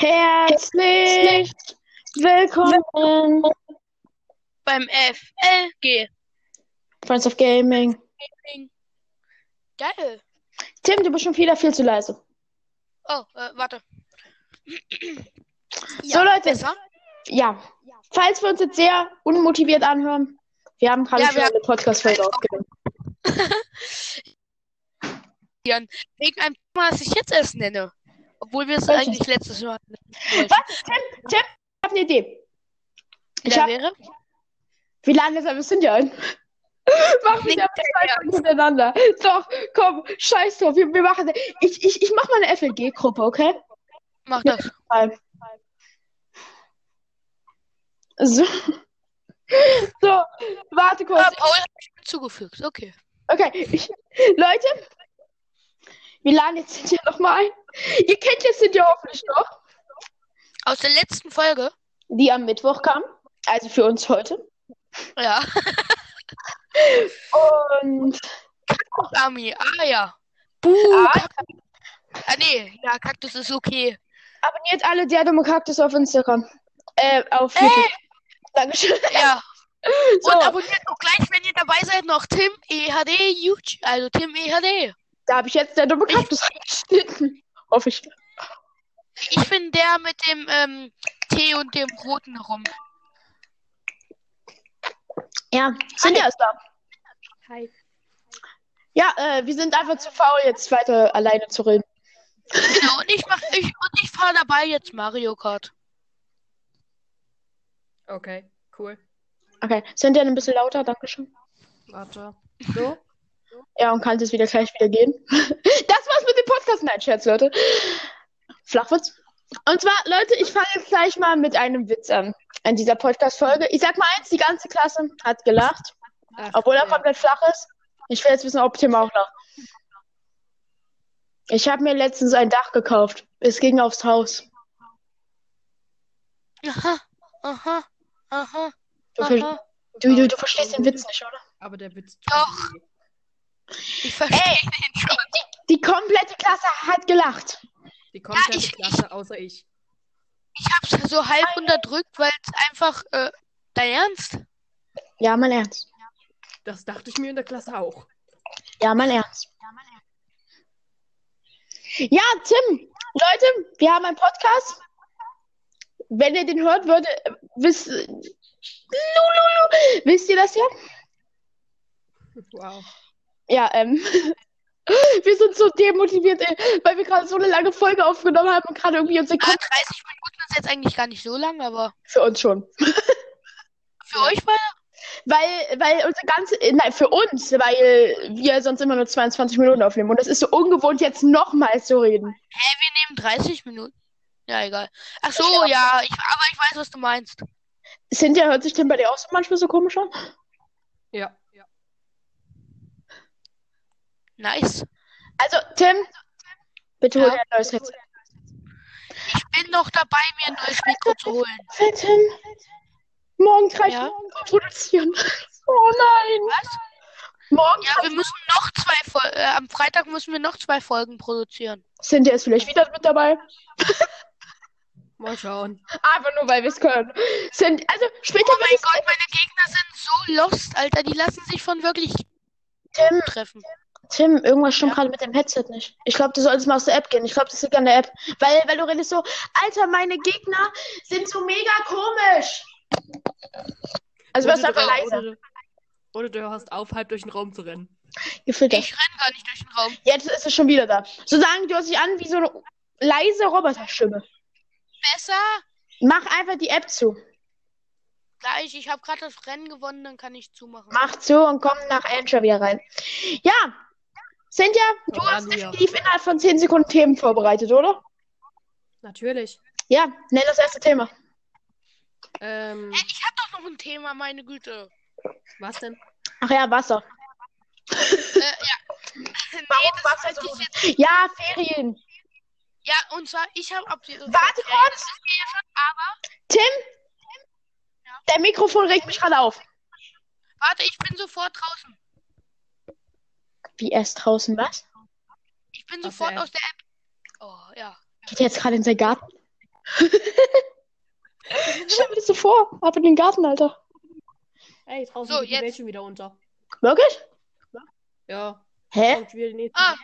Herzlich willkommen beim FLG. Friends of Gaming. Geil. Tim, du bist schon wieder viel zu leise. Oh, äh, warte. so, Leute. Besser? Ja. Falls wir uns jetzt sehr unmotiviert anhören, wir haben gerade Ja, schon eine Podcast-Folge aufgenommen. Jan, Wegen einem Thema, das ich jetzt erst nenne. Obwohl wir es eigentlich letztes Mal hatten. Was? Tim, Tim, ich habe eine Idee. Ich Wer hab, wäre? wie lange ist wir sind ja ein? Mach Nicht wieder zwei Folgen hintereinander. Doch, komm, scheiß drauf. Wir, wir machen. Ich, ich, ich mach mal eine FLG-Gruppe, okay? Mach das. So. So, warte kurz. Ah, Paul hat mich zugefügt. Okay. Okay, ich, Leute, wir laden jetzt Cynthia nochmal ein. Ihr kennt jetzt Cynthia hoffentlich noch, Aus der letzten Folge. die am Mittwoch kam. Also für uns heute. Ja. Und Ami. Ah, ja. Buh. Ah. Ah, nee. Ja, Kaktus ist okay. abonniert alle der dumme Kaktus auf Instagram. Äh, auf YouTube. Dankeschön. Ja. So, Und abonniert auch gleich, wenn ihr dabei seid, noch Tim EHD YouTube. Also Tim EHD. da habe ich jetzt der dumme Kaktus reingeschnitten. Hoffe ich. Ich bin der mit dem ähm, Tee und dem roten rum. Ja, Cynthia ist da. Hi. Ja, äh, wir sind einfach zu faul, jetzt weiter alleine zu reden. Genau, und ich mach ich und ich fahre dabei jetzt Mario Kart. Okay, cool. Okay, Cynthia ein bisschen lauter, Dankeschön. Warte. So? Ja, und kann es wieder gleich wieder gehen. Das war's mit dem Podcast. Nein, Scherz, Leute. Flachwitz. Und zwar, Leute, ich fange jetzt gleich mal mit einem Witz an. In dieser Podcast-Folge. Ich sag mal eins, die ganze Klasse hat gelacht. Ach, Obwohl er ja. komplett flach ist. Ich will jetzt wissen, ob Tim auch lacht. Ich habe mir letztens ein Dach gekauft. Es ging aufs Haus. Aha, aha, aha, Du, aha. du, du, du verstehst den Witz nicht, oder? Aber der Witz Doch. tut weh. Ich verstehe den schon. Die komplette Klasse hat gelacht. Die komplette ich- Klasse außer ich. Ich hab's so halb unterdrückt, weil es einfach, äh, dein Ernst? Ja, mein Ernst. Das dachte ich mir in der Klasse auch. Ja, mein Ernst. Ja, Tim, Leute, wir haben einen Podcast. Wenn ihr den hört, würde, wisst, Lululu, wisst ihr das ja? Wow. Ja, ähm, wir sind so demotiviert, äh, weil wir gerade so eine lange Folge aufgenommen haben und gerade irgendwie unsere Ah, Kopf 30 Minuten ist jetzt eigentlich gar nicht so lang, aber für uns schon. für euch war Weil, weil unsere ganze, äh, nein, für uns, weil wir sonst immer nur 22 Minuten aufnehmen. Und das ist so ungewohnt, jetzt nochmal zu reden. nehmen 30 Minuten. Ja, egal. Ach so, ja, ich, aber ich weiß, was du meinst. Cynthia, hört sich Tim bei dir auch so manchmal so komisch an? Ja. Nice. Also, Tim, bitte hol dir ein neues Headset. Ich bin noch dabei, mir ein neues Mikro zu holen. Tim, morgen drei Ja? Folgen produzieren. Oh nein. Was? Morgen Ja, wir müssen noch zwei Folgen, äh, am Freitag müssen wir noch zwei Folgen produzieren. Cynthia ist vielleicht wieder mit dabei. Mal schauen. Einfach nur, weil wir es können. Cynthia, also, später Oh mein Gott, meine Gegner sind so lost, Alter. Die lassen sich von wirklich Tim, treffen. Tim, irgendwas stimmt Ja. gerade mit dem Headset nicht. Ich glaube, du solltest mal aus der App gehen. Ich glaube, das liegt an der App. Weil, weil du redest so, Alter, meine Gegner sind so mega komisch. Also, was einfach du- leise. Oder, du- oder du hörst auf, halb durch den Raum zu rennen. Gefühlt. Ich renn gar nicht durch den Raum. Jetzt ist es schon wieder da. So sagen, du hörst dich an wie so eine leise Roboterstimme. Besser? Mach einfach die App zu. Gleich, ich habe gerade das Rennen gewonnen, dann kann ich zumachen. Mach zu und komm nach Anchor wieder rein. Ja, Cynthia, du hast definitiv innerhalb von 10 Sekunden Themen vorbereitet, oder? Natürlich. Ja, nenn das erste Thema. Ähm, Hä, ich hab doch noch ein Thema, meine Güte. was denn? Ach ja, Wasser. Äh, ja. nee, Wasser so- jetzt. Ja, Ferien. Ja, und zwar, ich habe ab. Warte kurz. Das ist mir ja schon, aber. Tim, Ja. dein Mikrofon regt mich gerade auf. Warte, ich bin sofort draußen. Wie erst draußen was? Ich bin Aus sofort der aus der App. Oh, ja. Geht er jetzt gerade in seinen Garten? Stell mir das so vor. Ab in den Garten, Alter. Ey, draußen So, geht die jetzt. Welt schon wieder unter. Wirklich? Ja, Hä? die. Ah,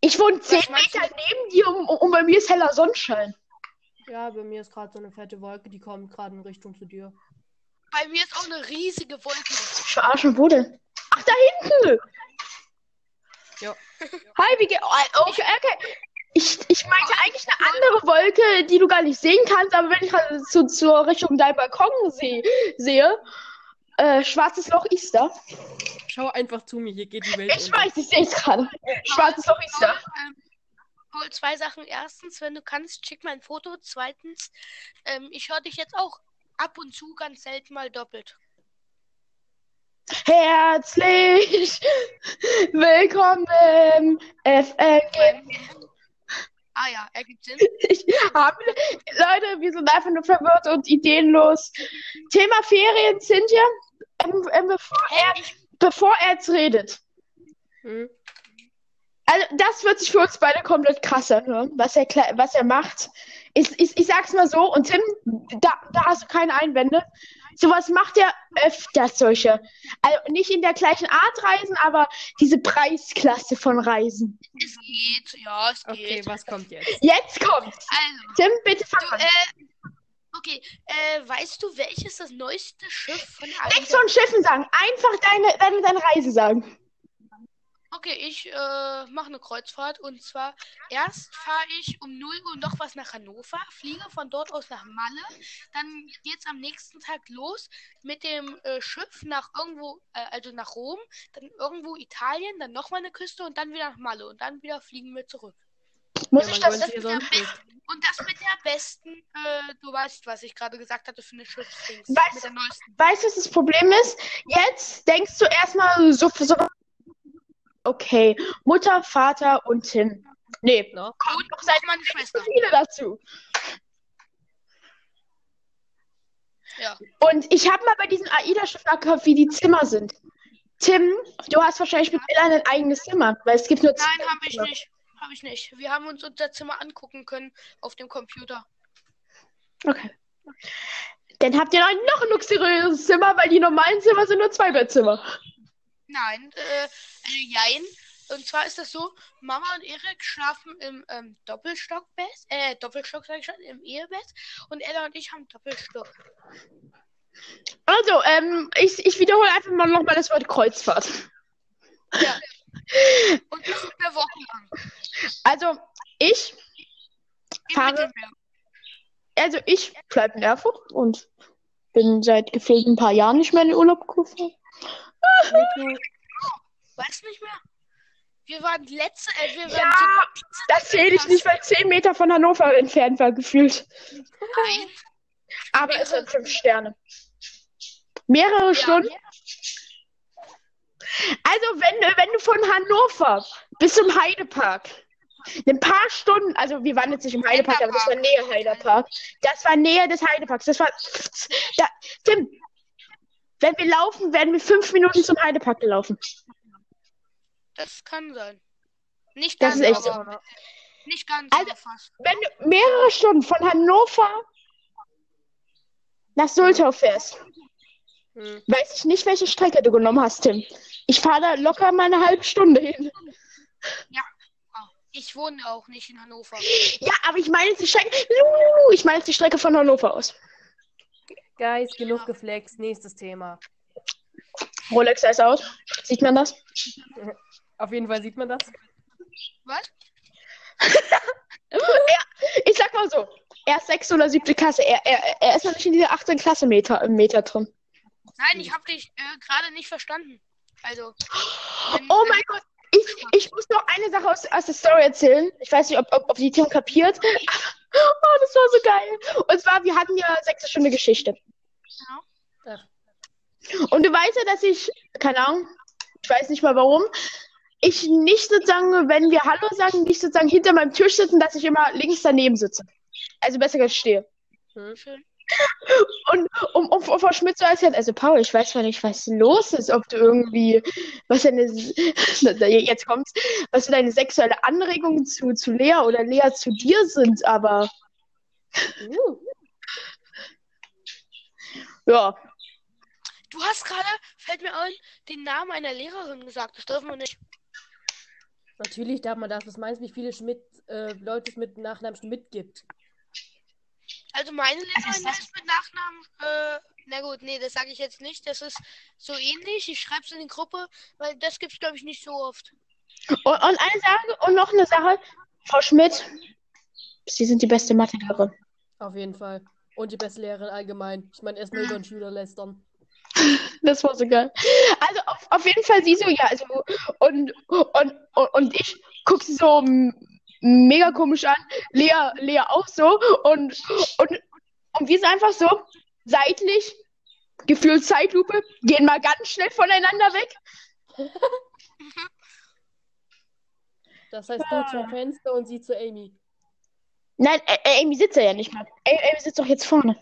Ich wohne 10 meinst Meter neben dir und, und bei mir ist heller Sonnenschein. Ja, bei mir ist gerade so eine fette Wolke, die kommt gerade in Richtung zu dir. bei mir ist auch eine riesige Wolke. Verarschen, wo denn? Ach, da hinten! Ja. Hi, wie geht. Oh, okay, okay. Ich, ich meinte eigentlich eine andere Wolke, die du gar nicht sehen kannst, aber wenn ich gerade zu, zur Richtung dein Balkon seh, sehe, äh, schwarzes Loch ist da. Schau einfach zu mir, hier geht die Welt Ich unter. weiß, ich sehe es gerade. Schwarzes Loch ist da. Ähm, Paul, zwei Sachen. Erstens, wenn du kannst, schick mir ein Foto. Zweitens, ähm, ich höre dich jetzt auch ab und zu ganz selten mal doppelt. Herzlich willkommen im FNG. Ah ja, ergibt. Ich habe, Leute, wir sind einfach nur verwirrt und ideenlos. Thema Ferien, Cynthia, ähm, ähm, bevor, er, bevor er jetzt redet. Hm? Also, das wird sich für uns beide komplett krass anhören, was er, was er macht. Ich, ich, ich sag's mal so, und Tim, da, da hast du keine Einwände. Sowas macht er öfters solche. Also nicht in der gleichen Art Reisen, aber diese Preisklasse von Reisen. Es geht, ja, es Okay, geht. was kommt jetzt? Jetzt kommt's. Also, Tim, bitte fang du, an. äh, okay, äh, weißt du, welches das neueste Schiff von der Nichts von Schiffen sagen. Einfach deine, deine, deine Reise sagen. Okay, ich äh, mache eine Kreuzfahrt und zwar erst fahre ich um 0 Uhr noch was nach Hannover, fliege von dort aus nach Malle, dann geht's am nächsten Tag los mit dem äh, Schiff nach irgendwo, äh, also nach Rom, dann irgendwo Italien, dann nochmal eine Küste und dann wieder nach Malle und dann wieder fliegen wir zurück. Muss Ja, ich das? sonst nicht. Und das mit der besten, äh, du weißt, was ich gerade gesagt hatte für eine Schiffsdings. Weißt du, was das Problem ist? Jetzt denkst du erstmal so, so. Okay, Mutter, Vater und Tim. Nee, No? kommt noch seine meine Schwester. Cousine dazu. Ja. Und ich habe mal bei diesem AIDA-Schiff nachgehört, wie die Zimmer sind. Tim, du hast wahrscheinlich mit Ella ein eigenes Zimmer, weil es gibt nur zwei. Nein, habe ich nicht. Habe ich nicht. Wir haben uns unser Zimmer angucken können auf dem Computer. Okay. Dann habt ihr noch noch ein luxuriöses Zimmer, weil die normalen Zimmer sind nur zwei Bettzimmer. Nein, äh, also jein. Und zwar ist das so, Mama und Erik schlafen im ähm, Doppelstockbett, äh, Doppelstock sag ich schon, im Ehebett. Und Ella und ich haben Doppelstock. Also, ähm, ich, ich wiederhole einfach mal nochmal das Wort Kreuzfahrt. Ja. Und das sind wir wochenlang. Also, ich, Im Fahre- also ich bleibe in Erfurt und bin seit gefühlt ein paar Jahren nicht mehr in den Urlaub gefahren. Weißt du nicht mehr? Wir waren letzte, äh, wir waren Ja, das zähle ich nicht, weil 10 Meter von Hannover entfernt war, gefühlt. so ein. Aber es sind fünf Sterne. Mehrere Stunden. Also, wenn, du- wenn du von Hannover bis zum Heidepark ein paar Stunden, also wir waren jetzt nicht im Heidepark, aber das war näher Heidepark. Das war näher des Heideparks. Das war. Da, Tim, wenn wir laufen, werden wir fünf Minuten zum Heidepark gelaufen. Das kann sein. Nicht Das ganz, ist echt aber nicht ganz, Also- fast. Wenn du mehrere Stunden von Hannover nach Sultau fährst, Hm. weiß ich nicht, welche Strecke du genommen hast, Tim. Ich fahre da locker mal eine halbe Stunde hin. Ich wohne auch nicht in Hannover. Ja, aber ich meine jetzt die Strecke. Ich meine jetzt die Strecke von Hannover aus. Guys, genug geflext. Nächstes Thema. Rolex ist out. Sieht man das? Auf jeden Fall sieht man das. Was? Ich sag mal so. Er ist sechste oder siebte Klasse. Er, er, er ist noch nicht in dieser 18 Klasse Meter, Meter drin. Nein, ich habe dich äh, gerade nicht verstanden. Also. wenn- Oh wenn- mein Gott. Ich, ich muss noch eine Sache aus, aus der Story erzählen. Ich weiß nicht, ob, ob, ob die Tim kapiert. Oh, das war so geil. Und zwar, wir hatten ja sechste Stunde Geschichte. Ja. Und du weißt ja, dass ich, keine Ahnung, ich weiß nicht mal warum, ich nicht sozusagen, wenn wir Hallo sagen, nicht sozusagen hinter meinem Tisch sitzen, dass ich immer links daneben sitze. Also besser gesagt stehe. Hm. Schön. Und um, um, um Frau Schmidt zu erzählen, also Paul, ich weiß zwar nicht, was los ist, ob du irgendwie, was deine, jetzt kommt's, was so deine sexuelle Anregungen zu, zu Lea oder Lea zu dir sind, aber Uh, Ja. Du hast gerade, fällt mir ein, den Namen einer Lehrerin gesagt. Das dürfen wir nicht. natürlich darf man das. Was meinst du, wie viele Schmidt, äh, Leute es mit Nachnamen Schmidt gibt? Also meine Lehrerin ist das? ist mit Nachnamen, äh, na gut, nee, das sage ich jetzt nicht. Das ist so ähnlich. Ich schreibe es in die Gruppe, weil das gibt's glaube ich nicht so oft. Und, und eine Sache, und noch eine Sache. Frau Schmidt, Sie sind die beste Mathelehrerin. Auf jeden Fall. Und die beste Lehrerin allgemein. Ich meine, erstmal über den Schüler lästern. Das war so geil. Also auf, auf jeden Fall sie so, ja, also und, und, und, und ich guck sie so mega komisch an, Lea, Lea auch so und, und, und wir sind einfach so seitlich, gefühlt Zeitlupe, gehen mal ganz schnell voneinander weg. Das heißt, du zum Fenster und sie zu Amy. Nein, Ä- Ä- Amy sitzt ja nicht mal. Ä- Amy sitzt doch jetzt vorne.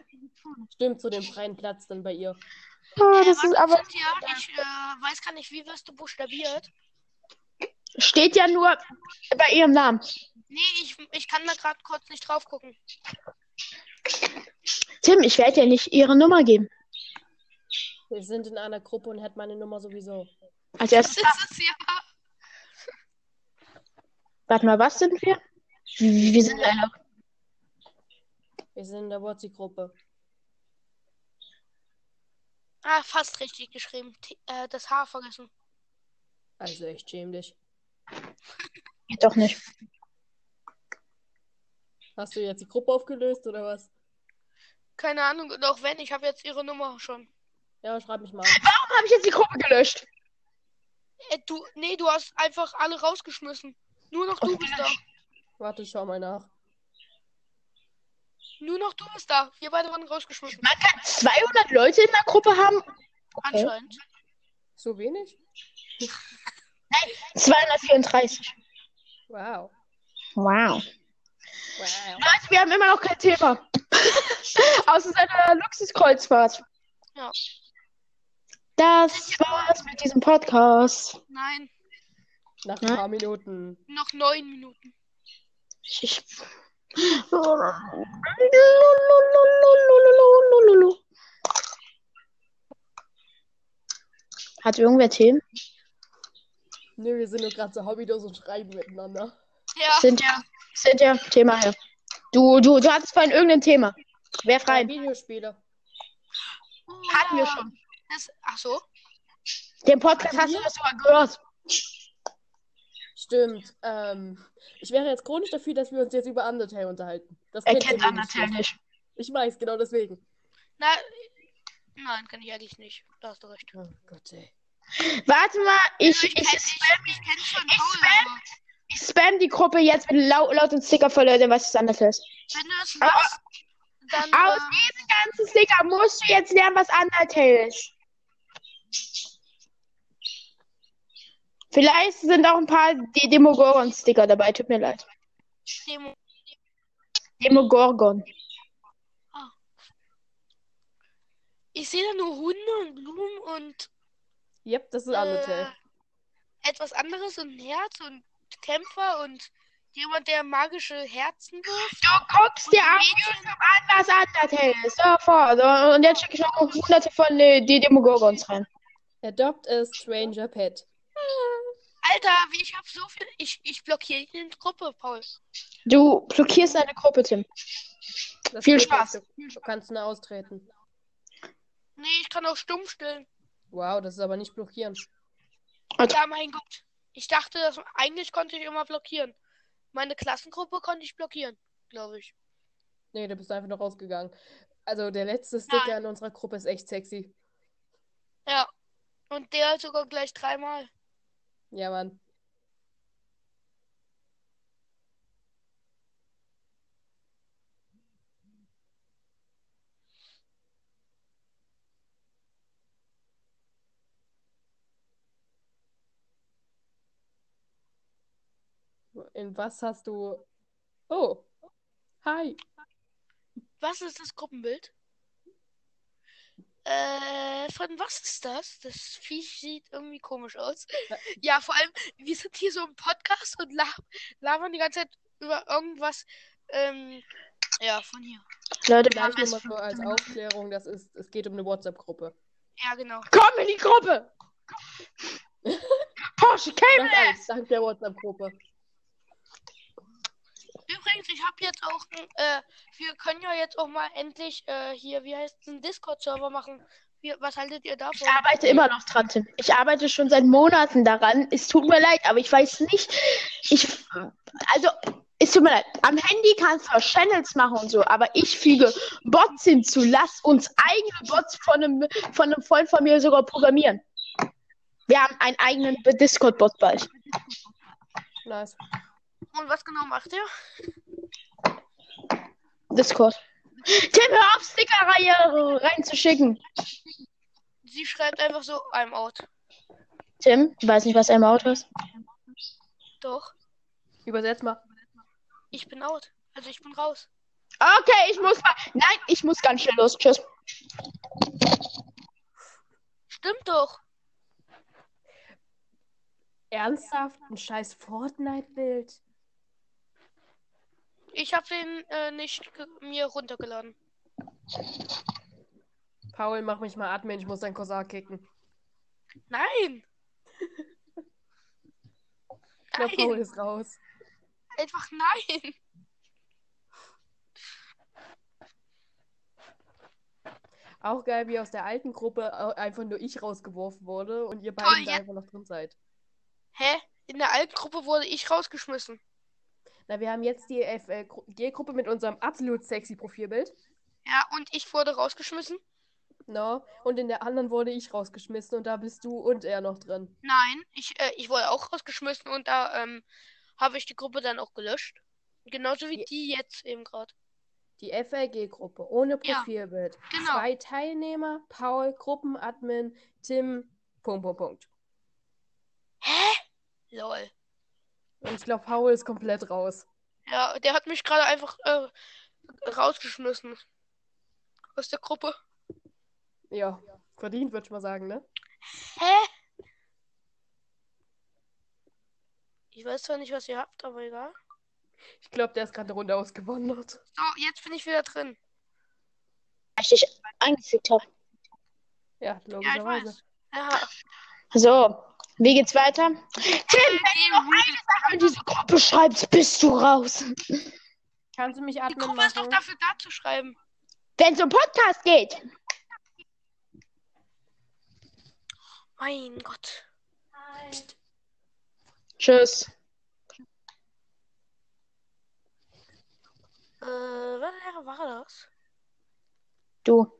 Stimmt, zu dem freien Platz dann bei ihr. Ah, das Äh, ist aber, Cynthia, ich äh, weiß gar nicht, wie wirst du buchstabiert? Steht ja nur bei ihrem Namen. Nee, ich, ich kann da gerade kurz nicht drauf gucken. Tim, ich werde dir nicht ihre Nummer geben. Wir sind in einer Gruppe und hat meine Nummer sowieso. Als Das erstes, ist es ja. warte mal, was sind wir? Wir sind eine Wir sind in der WhatsApp-Gruppe. Ah, fast richtig geschrieben. T äh, das H vergessen. Also echt schäm dich. Geht doch nicht. Hast du jetzt die Gruppe aufgelöst oder was? Keine Ahnung, und auch wenn, ich habe jetzt ihre Nummer schon. Ja, schreib mich mal an. Warum habe ich jetzt die Gruppe gelöscht? Äh, du, nee, du hast einfach alle rausgeschmissen. Nur noch du bist da. Warte, ich schau mal nach. Nur noch du bist da. Wir beide waren rausgeschmissen. Man kann 200 Leute in der Gruppe haben. Okay. Anscheinend. So wenig? 234. Wow. Wow. Wow. Leute, wir haben immer noch kein Thema. Außer seiner Luxuskreuzfahrt. Ja. Das war's mit diesem Podcast. Nein, Nach ein paar Minuten. noch neun Minuten. Ich... Hat irgendwer Themen? Nö, wir sind nur gerade so hobbylos und schreiben miteinander. Ja, Sind ja, sind ja Thema her. Du, du, du hattest vorhin irgendein Thema. Wer frei? Ja, Videospiele. oh, Hatten wir schon. Das, ach so. Den Podcast hast du das sogar gehört. Stimmt. Ähm, ich wäre jetzt chronisch dafür, dass wir uns jetzt über Undertale unterhalten. Das Er kennt Undertale wenigstens. nicht. Ich weiß, genau deswegen. Na, nein, kann ich eigentlich nicht. Da hast du recht. Oh Gott, ey. Warte mal, ich, Ich, ich, kenn, ich, spam- ich spam die Gruppe jetzt mit lau lauten Sticker voll, Leute, was es anders ist. wenn du Aber- machst, dann. Aus äh, diesen ganzen Sticker musst du jetzt lernen, was Undertale ist. Vielleicht sind auch ein paar Demogorgon-Sticker dabei, tut mir leid. Demo Demogorgon. ich sehe da nur Hunde und Blumen und Yep, das ist Undertale. äh, etwas anderes und ein Herz und Kämpfer und jemand, der magische Herzen wirft. Du guckst dir YouTube an, was Undertale ist. Sofort. Und jetzt schicke ich noch hunderte von äh, die Demogorgons rein. Adopt a Stranger Pet. Alter, wie ich hab so viel. Ich, ich blockiere die Gruppe, Paul. Du blockierst eine Gruppe, Tim. Das Viel Spaß. Du, du kannst nur austreten. Nee, ich kann auch stumm stellen. Wow, das ist aber nicht blockieren. Ja, mein Gott. Ich dachte, dass eigentlich konnte ich immer blockieren. Meine Klassengruppe konnte ich blockieren, glaube ich. Nee, du bist einfach noch rausgegangen. Also der letzte Sticker in unserer Gruppe ist echt sexy. Ja. Und der sogar gleich dreimal. Ja, Mann. In was hast du. Oh. Hi. Was ist das Gruppenbild? Äh, von was ist das? Das Viech sieht irgendwie komisch aus. Ja, vor allem, wir sind hier so im Podcast und la labern die ganze Zeit über irgendwas, ähm, Ja, von hier. Leute, wir haben nur mal so als Aufklärung, das ist, es geht um eine WhatsApp-Gruppe. Ja, genau. Komm in die Gruppe! Porsche! Das alles dank der WhatsApp-Gruppe. Übrigens, ich habe jetzt auch, äh, wir können ja jetzt auch mal endlich äh, hier, wie heißt es, einen Discord-Server machen. Wie, was haltet ihr davon? Ich arbeite immer noch dran, Tim. Ich arbeite schon seit Monaten daran. Es tut mir leid, aber ich weiß nicht. Ich, also, es tut mir leid. Am Handy kannst du auch Channels machen und so, aber ich füge Bots hinzu. Lass uns eigene Bots von einem, von einem Freund von mir sogar programmieren. Wir haben einen eigenen Discord-Bot bald. Nice. Und was genau macht ihr? Discord. Tim, hör auf, Stickerreihe reinzuschicken. Sie schreibt einfach so, I'm out. Tim, ich weiß nicht, was ein Auto ist. Doch, Übersetz mal. ich bin out. Also ich bin raus. Okay, ich muss mal. Nein, ich muss ganz schnell los. Tschüss. Stimmt doch. Ernsthaft? Ein scheiß Fortnite-Bild? Ich habe den äh, nicht mir runtergeladen. Paul, mach mich mal Admin, ich muss deinen Cousin kicken. Nein! Ich glaube, Paul Nein! ist raus. Einfach nein! Auch geil, wie aus der alten Gruppe einfach nur ich rausgeworfen wurde und ihr beiden da jetzt- einfach noch drin seid. Hä? In der alten Gruppe wurde ich rausgeschmissen. Na, wir haben jetzt die FG-Gruppe mit unserem absolut sexy Profilbild. Ja, und ich wurde rausgeschmissen? No. Und in der anderen wurde ich rausgeschmissen und da bist du und er noch drin. Nein, ich, äh, ich wurde auch rausgeschmissen und da ähm, habe ich die Gruppe dann auch gelöscht. Genauso wie Ja. die jetzt eben gerade. Die FLG-Gruppe ohne Ja, Profilbild. genau. Zwei Teilnehmer, Paul, Gruppenadmin, Tim, Punkt, Punkt, Punkt. Hä? Lol. Und ich glaube, Paul ist komplett raus. Ja, der hat mich gerade einfach äh, rausgeschmissen. Aus der Gruppe. Ja, verdient, würde ich mal sagen, ne? Hä? Ich weiß zwar nicht, was ihr habt, aber egal. Ich glaube, der ist gerade eine Runde ausgewandert. So, jetzt bin ich wieder drin. Weil ich dich eingefügt habe. Ja, Ja, ich logischerweise. weiß. Ja. So, wie geht's weiter? Tim, Die, wenn du in diese Gruppe schreibst, bist du raus. Kannst du mich die Admin Gruppe ist doch dafür da zu schreiben. Wenn es um Podcast geht. Mein Gott. Tschüss. Äh, was war das? Du.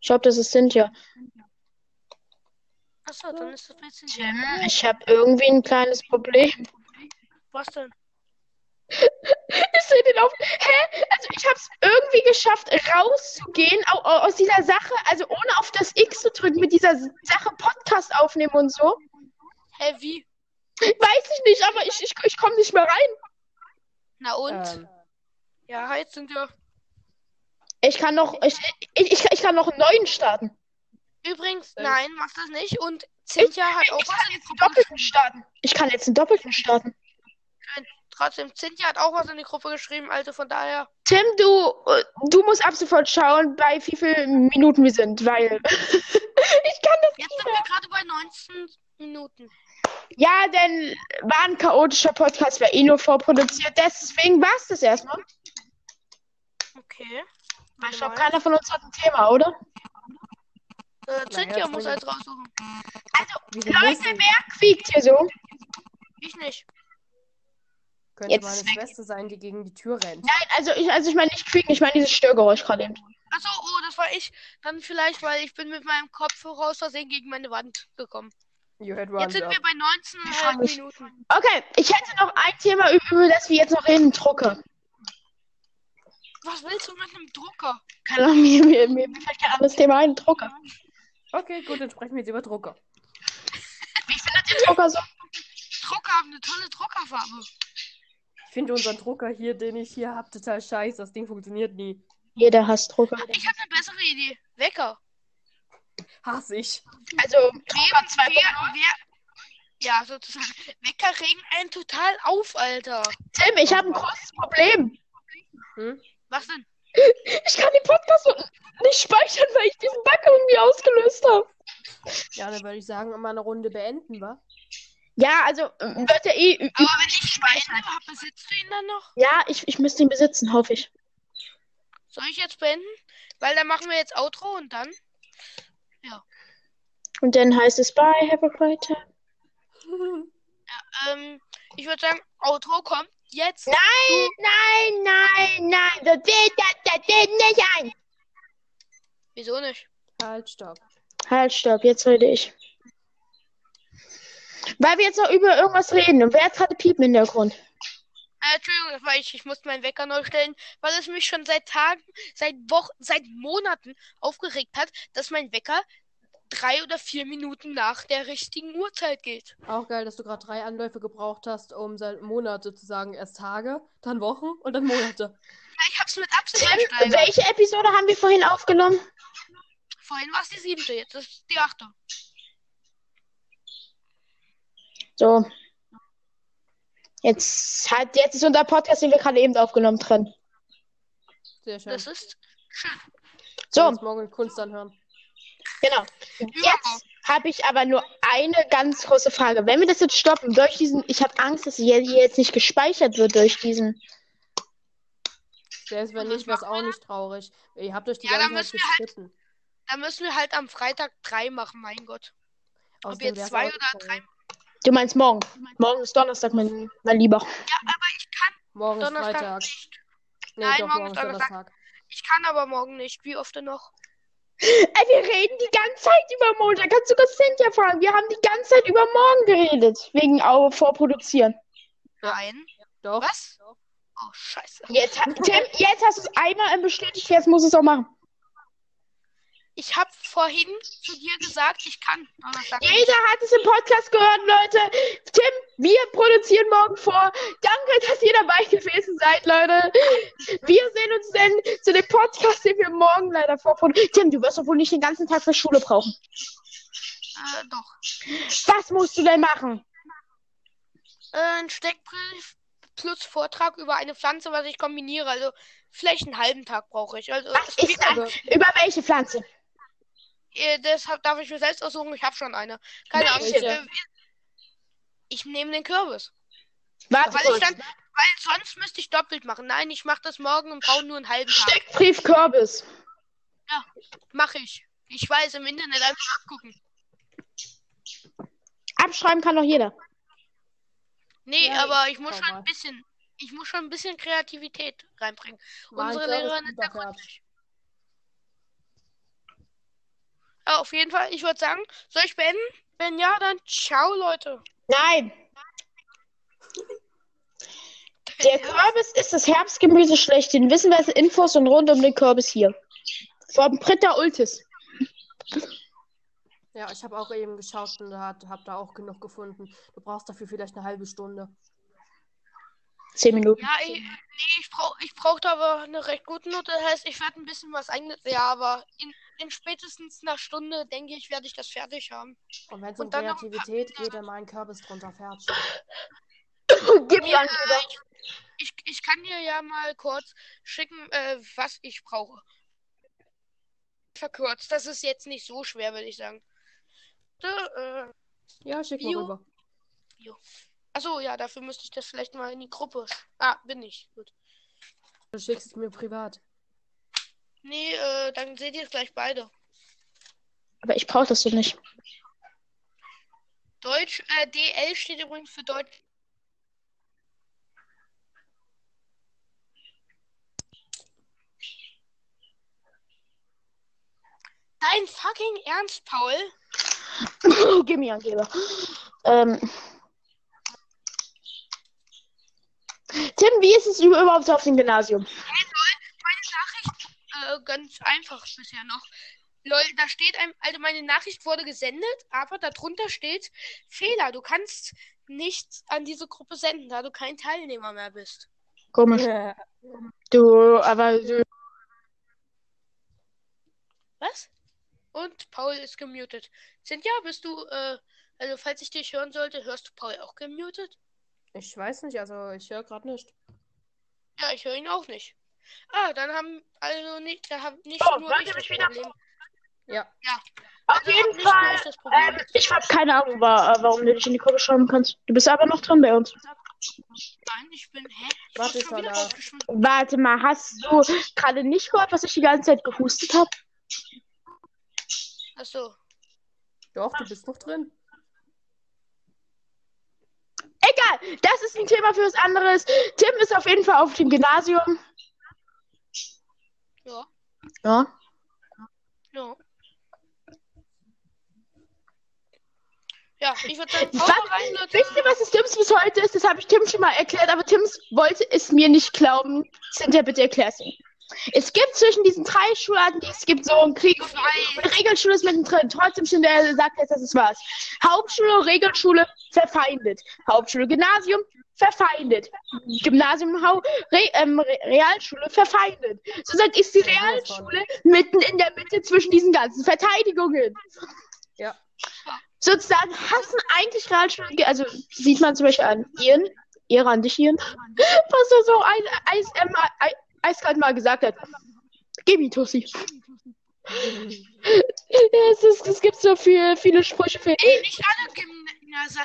Ich glaube, das ist Cynthia. Achso, dann ist das bisschen. Tim, ich habe irgendwie ein kleines Problem. Was denn? Ich sehe den auf. Hä? Also ich habe es irgendwie geschafft, rauszugehen au- au- aus dieser Sache, also ohne auf das X zu drücken, mit dieser Sache Podcast aufnehmen und so. Hä, wie? Weiß ich nicht, aber ich, ich, ich komme nicht mehr rein. Na und? Ähm, Ja, jetzt sind wir. Ich kann noch, ich, ich, ich, ich kann noch einen neuen starten. Übrigens, Äh. nein, mach das nicht. Und Cynthia hat auch Ich was kann jetzt einen doppelten starten. Ich kann jetzt einen doppelten starten. Trotzdem, Cynthia hat auch was in die Gruppe geschrieben, also von daher. Tim, du, äh, du musst ab sofort schauen, bei wie vielen Minuten wir sind, weil ich kann das Jetzt sind wir gerade bei 19 Minuten. Ja, denn war ein chaotischer Podcast, war eh nur vorproduziert. Deswegen war es das erstmal. Okay. Ich glaube, keiner von uns hat ein Thema, oder? Äh, Cynthia muss eins raussuchen. wieso Leute, ich? wer quiekt hier so? Ich nicht. Könnte Jetzt meine. Schwester sein, die gegen die Tür rennt. Nein, also ich, also ich meine nicht quieken, ich meine dieses Störgeräusch gerade eben. Achso, oh, das war ich. Dann vielleicht, weil ich bin mit meinem Kopfhörer aus Versehen gegen meine Wand gekommen. Jetzt sind job. wir bei 19,5 mich. Minuten. Okay, ich hätte noch ein Thema, über das wir jetzt noch reden, Drucker. Was willst du mit einem Drucker? Keine Ahnung, mir, mir, mir mir fällt kein anderes Thema ein, Drucker. Okay, gut, dann sprechen wir jetzt über Drucker. Wie findet ihr Drucker so? Drucker haben eine tolle Druckerfarbe. Ich finde unseren Drucker hier, den ich hier habe, total scheiße. Das Ding funktioniert nie. Jeder hasst Drucker. Ich habe eine bessere Idee. Wecker. Hasse ich. Also, Wer, 2.0. wer, wer, Ja, sozusagen. Wecker regen einen total auf, Alter. Tim, ich habe ein großes Problem. Hm? Was denn? Ich kann den Podcast nicht speichern, weil ich diesen Bug irgendwie ausgelöst habe. Ja, dann würde ich sagen, mal eine Runde beenden, wa? Ja, also, wird ja eh. ü- Aber wenn ich beende, hab- besitzt du ihn dann noch? Ja, ich, ich müsste ihn besitzen, hoffe ich. Soll ich jetzt beenden? Weil dann machen wir jetzt Outro und dann. Und dann heißt es Bye, have a great time. Ähm, ich würde sagen, Outro kommt jetzt. Nein, nein, nein, nein, das wird, das, das wird nicht ein. Wieso nicht? halt, stopp. Halt, stopp, jetzt rede ich. Weil wir jetzt noch über irgendwas reden. Und wer hat gerade Piepen im Hintergrund? Äh, Entschuldigung, das war ich. Ich musste meinen Wecker neu stellen, weil es mich schon seit Tagen, seit Wochen, seit Monaten aufgeregt hat, dass mein Wecker drei oder vier Minuten nach der richtigen Uhrzeit geht. Auch geil, dass du gerade drei Anläufe gebraucht hast, um seit Monate zu sagen. Erst Tage, dann Wochen und dann Monate. Ja, ich hab's mit Absicht Tim, welche Episode haben wir vorhin aufgenommen? Vorhin war es die siebte, jetzt ist die achte. So. Jetzt, halt, jetzt ist unser Podcast, den wir gerade eben aufgenommen, drin. Sehr schön. Das ist schön. So, Uns morgen Kunst anhören. Genau. Jetzt habe ich aber nur eine ganz große Frage. Wenn wir das jetzt stoppen, durch diesen, ich habe Angst, dass hier hier jetzt nicht gespeichert wird durch diesen. Selbst wenn was nicht, wäre es auch nicht traurig. Ihr habt euch die Ja, dann ganze Zeit müssen wir halt- gestritten. Da müssen wir halt am Freitag drei machen, mein Gott. Ob jetzt zwei oder drei. Du meinst morgen? Morgen ist Donnerstag, mein, mein Lieber. Ja, aber ich kann Morgen ist Donnerstag Freitag. nicht. Nee, Nein, doch, morgen morgen ist ist Donnerstag. Donnerstag. Ich kann aber morgen nicht. Wie oft denn noch? Ey, wir reden die ganze Zeit über Montag. Kannst du das Cynthia fragen? Wir haben die ganze Zeit über morgen geredet. Wegen Au Vorproduzieren. Nein. Doch. Was? Oh, scheiße. Jetzt, Tim, jetzt hast du es einmal bestätigt, jetzt muss es auch machen. Ich habe vorhin zu dir gesagt, ich kann nicht. Jeder hat es im Podcast gehört, Leute. Tim, wir produzieren morgen vor. Danke, dass ihr dabei gewesen seid, Leute. Wir sehen uns dann zu dem Podcast, den wir morgen leider vorproduzieren. Tim, du wirst doch wohl nicht den ganzen Tag für Schule brauchen. Äh, doch. Was musst du denn machen? Äh, ein Steckbrief plus Vortrag über eine Pflanze, was ich kombiniere. Also vielleicht einen halben Tag brauche ich. Also Was ist das? Über welche Pflanze? Äh, deshalb darf ich mir selbst aussuchen. Ich habe schon eine. Keine Ahnung. Welche? Äh, ich nehme den Kürbis. Warte Weil dann, weil sonst müsste ich doppelt machen. Nein, ich mache das morgen und brauche nur einen halben Tag. Steckbrief Kürbis. Mache ich. Ich weiß, im Internet einfach nachgucken. Abschreiben kann doch jeder. Nee, Ja, aber ich muss schon mal. ein bisschen, ich muss schon ein bisschen Kreativität reinbringen. Mein Unsere Lehrerin ist ja gründlich. Ja, auf jeden Fall, ich würde sagen, soll ich beenden? Wenn ja, dann ciao, Leute. Nein. Der Kürbis ist das Herbstgemüse schlechthin. Wissen wir Infos und rund um den Kürbis hier. Vom Britta Ultis. Ja, ich habe auch eben geschaut und habe da auch genug gefunden. Du brauchst dafür vielleicht eine halbe Stunde. Zehn Minuten. Ja, ich, nee, ich brauch, ich brauchte aber eine recht gute Note. Das heißt, ich werde ein bisschen was eigenes. Ja, aber in, in spätestens einer Stunde, denke ich, werde ich das fertig haben. Und wenn es um Kreativität geht, dann mal einen Kürbis drunter fertig. Gib mir an, äh, ich, ich, ich kann dir ja mal kurz schicken, äh, was ich brauche. Verkürzt. Das ist jetzt nicht so schwer, würde ich sagen. Äh, Ja, schick mal Jo. rüber. achso, ja, dafür müsste ich das vielleicht mal in die Gruppe. Ah, bin ich. Gut. Du schickst es mir privat. Nee, äh, dann seht ihr es gleich beide. Aber ich brauche das so nicht. Deutsch, äh, DL steht übrigens für Deutsch. Dein fucking Ernst, Paul? Gib mir Angeber. Ähm. Tim, wie ist es überhaupt auf dem Gymnasium? Äh, ganz einfach bisher noch. Lol, da steht einem, also meine Nachricht wurde gesendet, aber darunter steht Fehler. Du kannst nicht an diese Gruppe senden, da du kein Teilnehmer mehr bist. Komisch. Ja. Du, aber du, Was? Und Paul ist gemutet. Cynthia, bist du, äh, Also, falls ich dich hören sollte, hörst du Paul auch gemutet? Ich weiß nicht, also ich höre gerade nicht. Ja, ich höre ihn auch nicht. Ah, dann haben also nicht, da haben nicht Oh, nur wollt ich ihr das mich wieder- Problem. Ja. Ja. Auf Also jeden Fall. Ähm, ich habe keine Ahnung, wa- warum du dich in die Gruppe schreiben kannst. Du bist aber noch drin bei uns. Nein, ich bin. Hä? Ich Warte, rausgeschmissen. Warte mal, hast du gerade nicht gehört, was ich die ganze Zeit gehustet habe? Achso. Doch, du bist noch drin. Egal, das ist ein Thema für was anderes. Tim ist auf jeden Fall auf dem Gymnasium. Ja. Ja. Ja. Ja, ich würde sagen, Was? rein, Leute. Wisst ihr, was das Tims bis heute ist? Das habe ich Tim schon mal erklärt, aber Tims wollte es mir nicht glauben. Cynthia, bitte erklär's ihm. Es gibt zwischen diesen drei Schularten, die es gibt, so einen Krieg Regelschule ist mittendrin. Trotzdem stimmt er sagt jetzt, dass es was. Hauptschule, Regelschule, verfeindet. Hauptschule, Gymnasium, verfeindet. Gymnasium, Hau Re ähm, Re Realschule, verfeindet. So sagt ist die Realschule mitten in der Mitte zwischen diesen ganzen Verteidigungen. Ja. Sozusagen hassen eigentlich Realschulen, also sieht man zum Beispiel an Ian, Ehre an dich, Ian, was er so ein, eis, ähm, ei- eiskalt mal gesagt hat. Gib Tussi. es, ist, es gibt so viel, viele Sprüche für Nee, nicht alle Gymnasa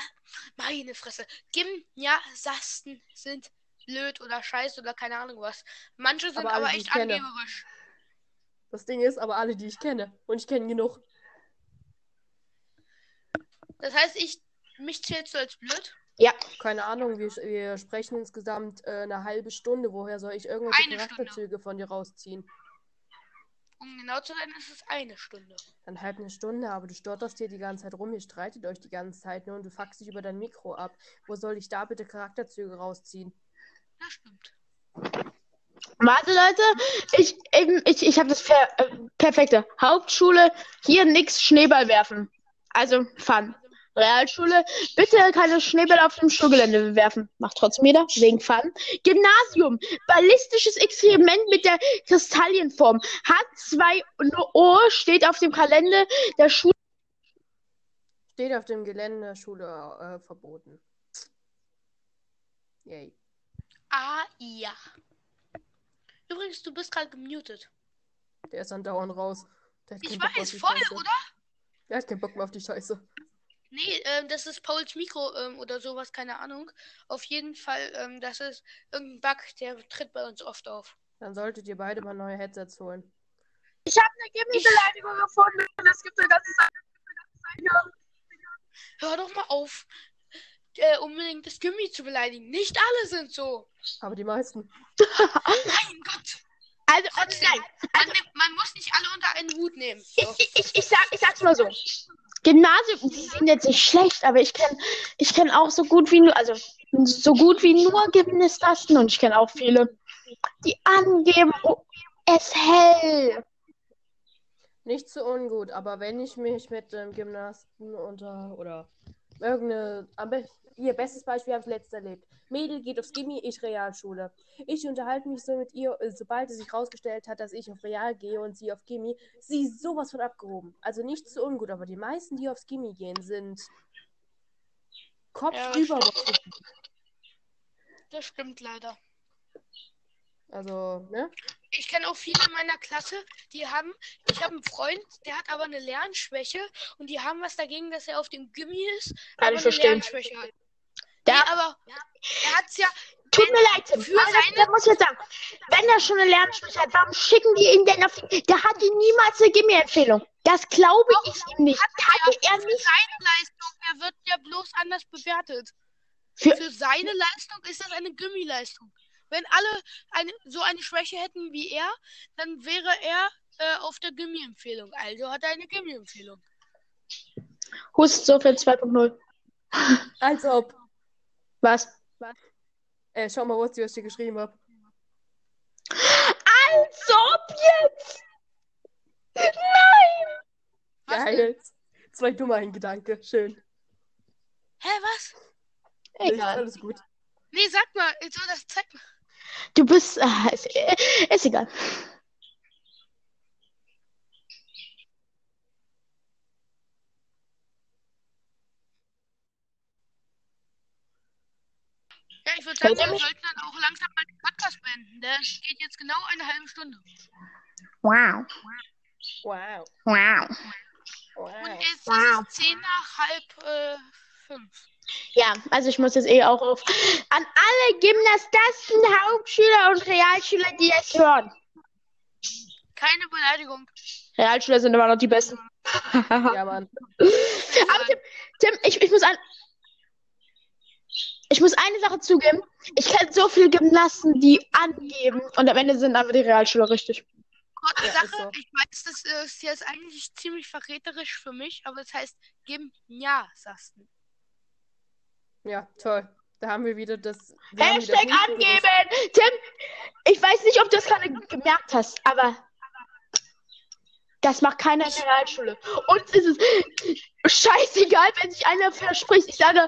Meine Fresse. Gymnasiasten sind blöd oder scheiße oder keine Ahnung was. Manche sind Aber aber, alle, die echt angeberisch. Das Ding ist, aber alle, die ich kenne. Und ich kenne genug. Das heißt, ich mich zählst du als blöd? Keine Ahnung, wir, wir sprechen insgesamt äh, eine halbe Stunde. Woher soll ich irgendwelche. Charakterzüge von dir rausziehen? Um genau zu sein, ist es eine Stunde. Dann halb eine Stunde, aber du stotterst hier die ganze Zeit rum, ihr streitet euch die ganze Zeit nur und du fuckst dich über dein Mikro ab. Wo soll ich da bitte Charakterzüge rausziehen? Das stimmt. Warte, Leute, ich, eben, ich, ich habe das per, äh, perfekte. Hauptschule, hier nix Schneeball werfen. Also Fun. Realschule, bitte keine Schneebälle auf dem Schulgelände werfen. Macht trotzdem jeder, wegen Fun. Gymnasium, ballistisches Experiment mit der Kristallienform. Hat zwei O, steht auf dem Kalender der Schule. Steht auf dem Gelände der Schule äh, verboten. Yay. Ah, ja. Übrigens, du bist gerade gemutet. Der ist dann dauernd raus. Ich Bock weiß, die voll, Scheiße. oder? Der hat keinen Bock mehr auf die Scheiße. Nee, ähm, das ist Pauls Mikro ähm, oder sowas, keine Ahnung. Auf jeden Fall, ähm, das ist irgendein Bug, der tritt bei uns oft auf. Dann solltet ihr beide mal neue Headsets holen. Ich habe eine Gimmi-Beleidigung gefunden. Das gibt eine ganze Seite. Hör doch mal auf, äh, unbedingt das Gummi zu beleidigen. Nicht alle sind so. Aber die meisten. Mein Gott. Also, also nein, man, nimmt- man muss nicht alle unter einen Hut nehmen. ich, So. ich, ich, ich, sag, ich sag's mal so. Gymnasium, die sind jetzt nicht schlecht, aber ich kenne ich kenn auch so gut wie nur, also so gut wie nur Gymnastasten und ich kenne auch viele, die angeben, oh, es hell. Nicht so ungut, aber wenn ich mich mit dem Gymnasten unter oder irgendeine, am ihr bestes Beispiel habe ich letztes erlebt. Mädel geht aufs Gimmi, ich Realschule. Ich unterhalte mich so mit ihr, äh, sobald es sich rausgestellt hat, dass ich auf Real gehe und sie auf Gimmi, sie ist sowas von abgehoben. Also nicht so ungut, aber die meisten, die aufs Gimmi gehen, sind Kopf Ja. Das stimmt leider. Also, ne? Ich kenne auch viele in meiner Klasse, die haben, ich habe einen Freund, der hat aber eine Lernschwäche und die haben was dagegen, dass er auf dem Gimmi ist, aber ich eine verstehen. Lernschwäche hat. Da, Nee, aber er hat's ja, tut mir leid, Tim. für das, seine- das muss ich jetzt sagen. Wenn er schon eine Lernschwäche hat, warum schicken die ihn denn auf die, der hat ihm niemals eine Gimmi-Empfehlung. Das glaube ich ihm nicht. Hatte er für nicht. seine Leistung, er wird ja bloß anders bewertet. Für, Für seine Leistung ist das eine Gummileistung. Wenn alle eine, so eine Schwäche hätten wie er, dann wäre er äh, auf der Gummi-Empfehlung. Also hat er eine Gummi-Empfehlung. Hust Sofort 2.0. Als ob. Was? Äh, schau mal, was ich dir geschrieben habe. Als ob jetzt! Nein! Was denn? Geil. Zwei dumme ein Gedanke. Schön. Hä, was? Ist Egal. alles gut. Nee, sag mal, so das zeig mal. Du bist. Äh, ist, ist egal. Ja, ich würde sagen, wir sollten dann auch langsam mal den Podcast beenden. Der geht jetzt genau eine halbe Stunde. Wow. Wow. Wow. Und jetzt wow. ist 10 nach halb äh, fünf. Ja, also ich muss jetzt eh auch auf. An alle Gymnastasten, Hauptschüler und Realschüler, die das hören. Keine Beleidigung. Realschüler sind immer noch die Besten. Ja, Mann. Aber Tim, Tim ich, ich muss ein. Ich muss eine Sache zugeben. Ich kenne so viele Gymnasten, die angeben und am Ende sind aber die Realschüler richtig. Kurze Ja, Sache, so. ich weiß, das ist jetzt eigentlich ziemlich verräterisch für mich, aber es heißt Gymnasiasten. Ja, toll. Da haben wir wieder das. wir wieder Hashtag Punkte angeben! Tim, ich weiß nicht, ob du das gerade gemerkt hast, aber das macht keiner in der Realschule. Uns ist es scheißegal, wenn sich einer verspricht. Ich sage,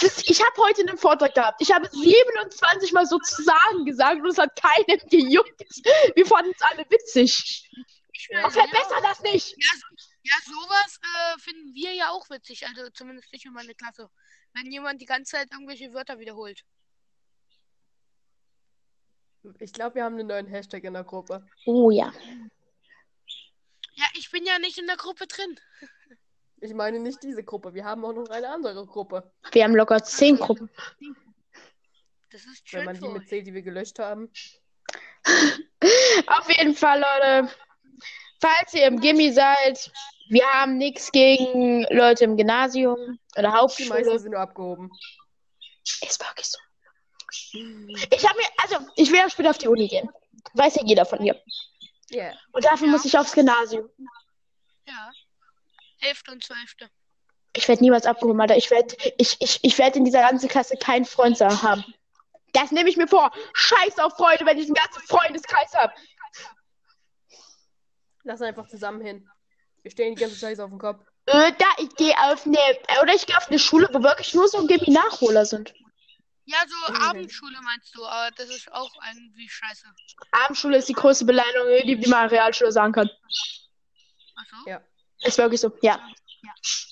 ich habe heute einen Vortrag gehabt. Ich habe 27 Mal sozusagen gesagt und es hat keinem gejuckt. Wir fanden es alle witzig. Ich Ja. meine, Verbessere das nicht! Ja, so, ja sowas äh, finden wir ja auch witzig. Also zumindest ich und meine Klasse. Wenn jemand die ganze Zeit irgendwelche Wörter wiederholt. Ich glaube, wir haben einen neuen Hashtag in der Gruppe. Oh ja. Ja, ich bin ja nicht in der Gruppe drin. Ich meine nicht diese Gruppe. Wir haben auch noch eine andere Gruppe. Wir haben locker 10 Gruppen. Das ist Wenn schön man die mitzählt, die wir gelöscht haben. Auf jeden Fall, Leute. Falls ihr im Gimmi seid, wir haben nichts gegen Leute im Gymnasium oder Die meisten Hauptschule. sind nur abgehoben. Ist wirklich so. Ich habe mir, also, ich will ja später auf die Uni gehen. Weiß ja jeder von hier. Ja. Und dafür Ja. muss ich aufs Gymnasium. Ja. Elfte und zwölfte. Ich werde niemals abgehoben, Alter. Ich werde ich, ich, ich werd in dieser ganzen Klasse keinen Freund haben. Das nehme ich mir vor. Scheiß auf Freunde, wenn ich einen ganzen Freundeskreis habe. Lass einfach zusammen hin. Wir stehen die ganze Scheiße auf dem Kopf. Äh, da, ich gehe auf eine, oder ich gehe auf eine Schule, wo wirklich nur so Gimmi-Nachholer sind. Ja, so Mhm. Abendschule meinst du, aber das ist auch irgendwie scheiße. Abendschule ist die größte Beleidigung, die, die man an Realschule sagen kann. Achso. Ja. Ist wirklich so, ja.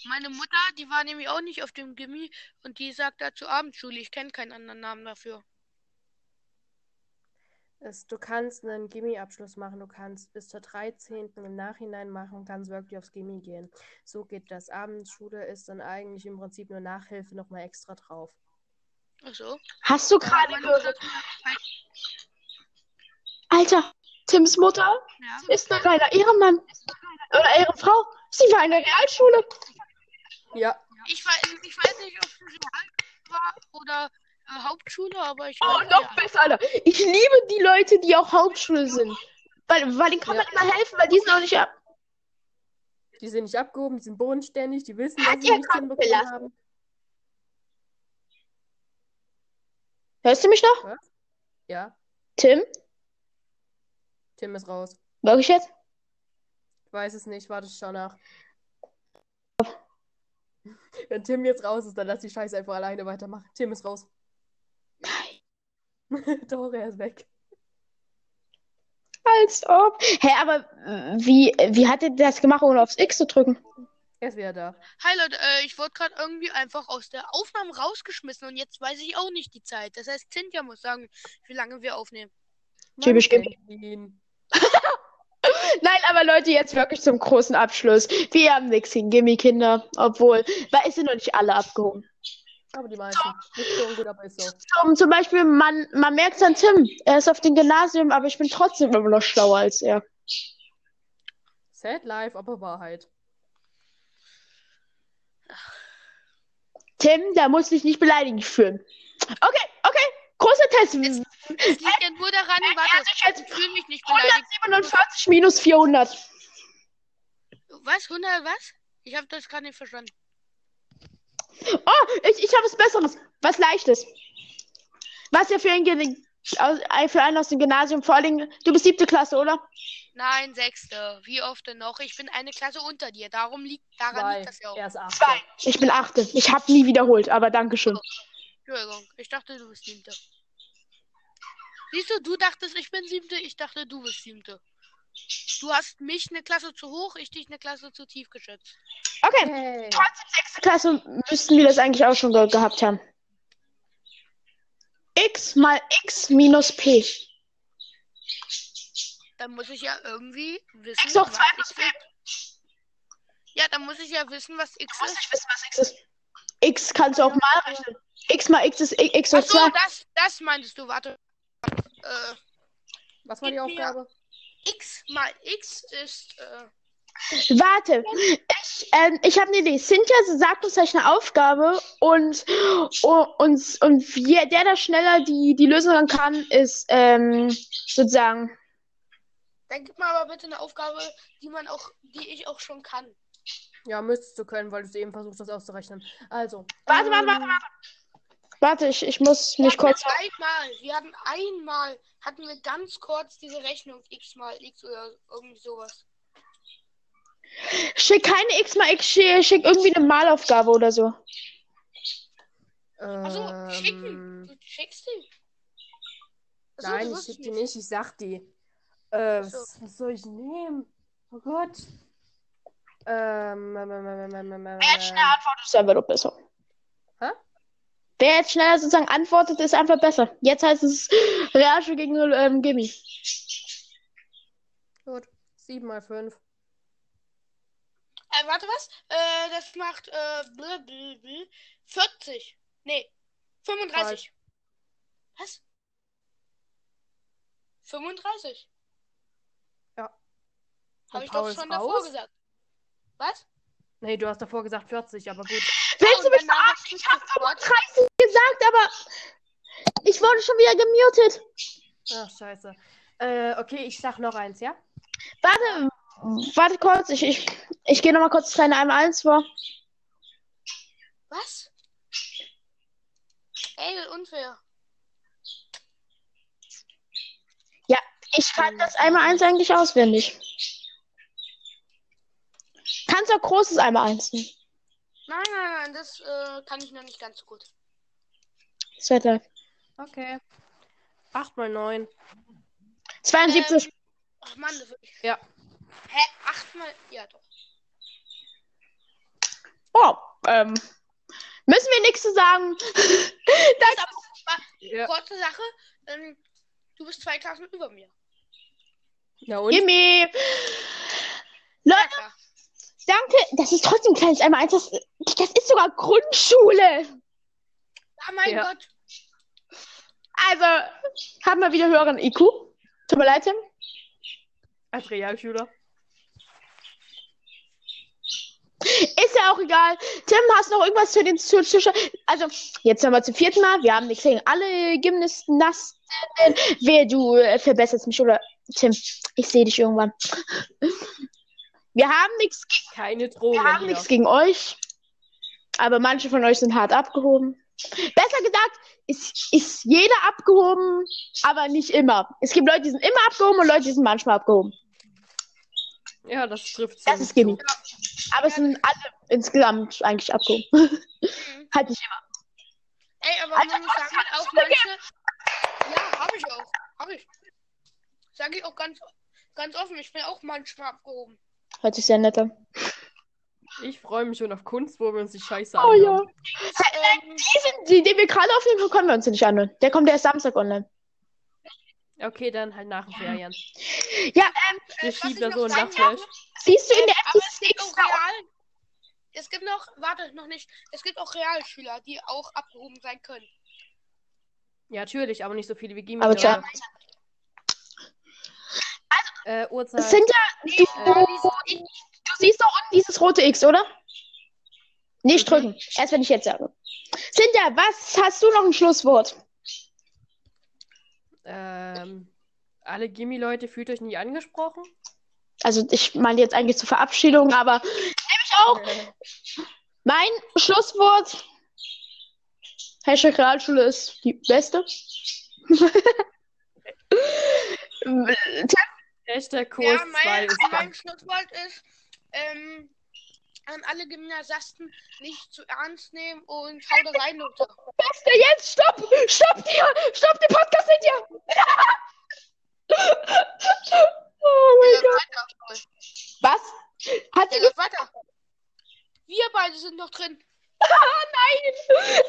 Meine Mutter, die war nämlich auch nicht auf dem Gimmi und die sagt dazu Abendschule. Ich kenne keinen anderen Namen dafür. Es, du kannst einen Gimmi-Abschluss machen, du kannst bis zur 13. im Nachhinein machen und kannst wirklich aufs Gimmi gehen. So geht das. Abendschule ist dann eigentlich im Prinzip nur Nachhilfe nochmal extra drauf. Achso. Hast du gerade Mutter gehört? Alter, Tims Mutter ja. ist ein reiner Ehrenmann. Oder Ehrenfrau. Sie war in der Realschule. Ja, Ich, weiß, ich weiß nicht, ob es Real war oder Hauptschule, aber ich Oh, noch besser, Alter. Ich liebe die Leute, die auch Hauptschule sind. Weil, weil denen kann man immer helfen, weil die sind auch nicht ab. die sind nicht abgehoben, die sind bodenständig, die wissen, Hat dass sie nichts hinbekommen gelassen? haben. Hörst du mich noch? Ja, Tim? Tim ist raus. Wirklich jetzt? Ich weiß es nicht, warte, ich schau nach. Wenn Tim jetzt raus ist, dann lass die Scheiße einfach alleine weitermachen. Tim ist raus. Er ist weg. Als ob. Hä, aber äh, wie, wie hat er das gemacht, ohne aufs X zu drücken? Er ist wieder da. Hi Leute, äh, ich wurde gerade irgendwie einfach aus der Aufnahme rausgeschmissen und jetzt weiß ich auch nicht die Zeit. Das heißt, Cynthia muss sagen, wie lange wir aufnehmen. Typisch. Nein, aber Leute, jetzt wirklich zum großen Abschluss. Wir haben nichts gegen Gimmi-Kinder, obwohl, weil es sind noch nicht alle abgehoben. Aber die meisten. Nicht so gut, aber ist so. Zum, zum Beispiel, man, man merkt an Tim, er ist auf dem Gymnasium, aber ich bin trotzdem immer noch schlauer als er. Sad life, aber Wahrheit. Tim, da muss ich nicht beleidigt fühlen. Okay, okay, großer Test. Es liegt ja nur daran, warte, Also ich fühle mich nicht beleidigt. 147 minus 400. Was? 100 was? Ich habe das gerade nicht verstanden. Oh, ich, ich habe was Besseres. Was Leichtes. Was ja für, ein, äh, für einen aus dem Gymnasium, vor allem, du bist siebte Klasse, oder? Nein, sechste. Wie oft denn noch? Ich bin eine Klasse unter dir. Darum liegt, daran Zwei. liegt das ja auch. Er ist acht. Zwei. Ich bin achte. Ich habe nie wiederholt, aber Dankeschön. Entschuldigung, ich dachte, du bist siebte. Siehst du, du dachtest, ich bin siebte, ich dachte, du bist siebte. Du hast mich eine Klasse zu hoch, ich dich eine Klasse zu tief geschätzt. Okay, Hey. trotzdem sechste Klasse müssten wir das eigentlich auch schon ge gehabt haben. x mal x minus p. Dann muss ich ja irgendwie wissen, X hoch was 2 plus p. Ja, dann muss ich ja wissen, was X Du musst ist. nicht wissen, was x ist. x kannst du auch mal rechnen. x mal x ist x hoch Achso, 2. das, das meintest du, warte. Äh, Was war die Aufgabe? X mal X ist, äh, Warte, ich, ähm, ich habe eine Idee. Cynthia sagt uns gleich eine Aufgabe und, und, und, und wer, der da schneller die, die Lösung dann kann, ist ähm, sozusagen. dann gib mal aber bitte eine Aufgabe, die man auch, die ich auch schon kann. Ja, müsstest du können, weil du es eben versuchst, das auszurechnen. Also. Warte, warte, ähm, warte, warte. Warte, ich, ich muss mich Wir kurz. einmal, wir hatten einmal, hatten wir ganz kurz diese Rechnung X mal X oder irgendwie sowas. Schick keine x mal x, schick, irgendwie eine Malaufgabe oder so. Also schicken. Ähm, Du schickst die. Ach so, nein, du ich schick die nicht, ich sag die. Äh, was, was soll ich nehmen? Oh Gott. Ähm, ähm, ähm, ähm, ähm, ähm, Wer jetzt schneller ähm, antwortet, ist einfach doch besser. Hä? Wer jetzt schneller sozusagen antwortet, ist einfach besser. Jetzt heißt es Realschule gegen ähm, Gimmi. Gut. 7 mal 5. Äh, warte, was? Äh, das macht äh, bl, bl, bl, 40. Nee, 35. Was? 35. Ja. Habe ich Paul doch schon davor raus? gesagt. Was? Nee, du hast davor gesagt 40, aber gut. Willst du mich verarschen? Ich hab es sofort- 35 gesagt, aber ich wurde schon wieder gemutet. Ach, scheiße. Äh, okay, ich sag noch eins, ja? Warte, warte kurz. Ich, ich, ich gehe nochmal kurz das kleine einmal eins vor. Was? Ey, unfair. Ich kann das einmal eins eigentlich auswendig. Kannst auch großes einmal eins nehmen. Nein, nein, nein, das äh, kann ich noch nicht ganz so gut. Live. Okay. 8 mal 9. 72. Ach Mann, das wirklich. Ja. Hä? Achtmal? Ja, doch. Oh, ähm. Müssen wir nichts zu sagen. das, Ja. Kurze Sache. Ähm, du bist zwei Klassen über mir. Na und? Ja, Leute, klar. danke. Das ist trotzdem ein kleines einmal eins. Das, das ist sogar Grundschule. Ah, mein Ja. Gott. Also, haben wir wieder höheren IQ. Tut mir leid, Tim. Als Realschüler. Ist ja auch egal. Tim, hast du noch irgendwas zu den zu, zu, Also, jetzt nochmal zum vierten Mal. Wir haben nichts gegen alle Gymnasten. Wer du äh, verbesserst mich oder Tim, ich sehe dich irgendwann. Wir haben nichts Keine wir Drogen haben nichts gegen euch. Aber manche von euch sind hart abgehoben. Besser gesagt, ist, ist jeder abgehoben, aber nicht immer. Es gibt Leute, die sind immer abgehoben und Leute, die sind manchmal abgehoben. Ja, das trifft Das ist Gimme. zu. Aber es sind alle insgesamt eigentlich abgehoben. Mhm. halt nicht immer. Ey, aber Alter, man muss sagen, auch manche. Ja, habe ich auch. Habe ich. Sage ich auch ganz, ganz offen. Ich bin auch manchmal abgehoben. Hört sich sehr nett an. Ich freue mich schon auf Kunst, wo wir uns die Scheiße Oh ja. anhören. Ähm, Diesen, die, den wir gerade aufnehmen, können wir uns nicht anhören. Der kommt erst Samstag online. Okay, dann halt nach den Ferien. Ja, ähm, Wir was schieben da so ein wollte, siehst du in der aber es gibt FTX auch Real. Es gibt noch, warte, noch nicht. Es gibt auch Realschüler, die auch abgehoben sein können. Ja, natürlich, aber nicht so viele wie Gimmi. Aber Leute. tja. Äh, Uhrzeit. Sind ja, du, Äh, du siehst doch unten dieses rote X, oder? Nicht drücken. Erst wenn ich jetzt sage. Cynthia, was hast du noch ein Schlusswort? Ähm, alle Gimmi-Leute fühlt euch nicht angesprochen? Also ich meine jetzt eigentlich zur Verabschiedung, aber nehme ich auch. Mein Schlusswort. Hashtag Realschule ist die beste. Hashtag Kurs Ja, 2 mein, ist mein. Schlusswort ist, ähm, an alle Gymnasiasten nicht zu ernst nehmen und hau da rein, Leute. Beste jetzt! Stopp! Stopp dir! Stopp den Podcast mit dir! Oh mein Gott. Was? Hat läuft weiter. Wir beide sind noch drin. Nein!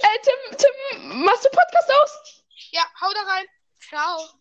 Äh, Tim, Tim, machst du Podcast aus? Ja, hau da rein. Ciao.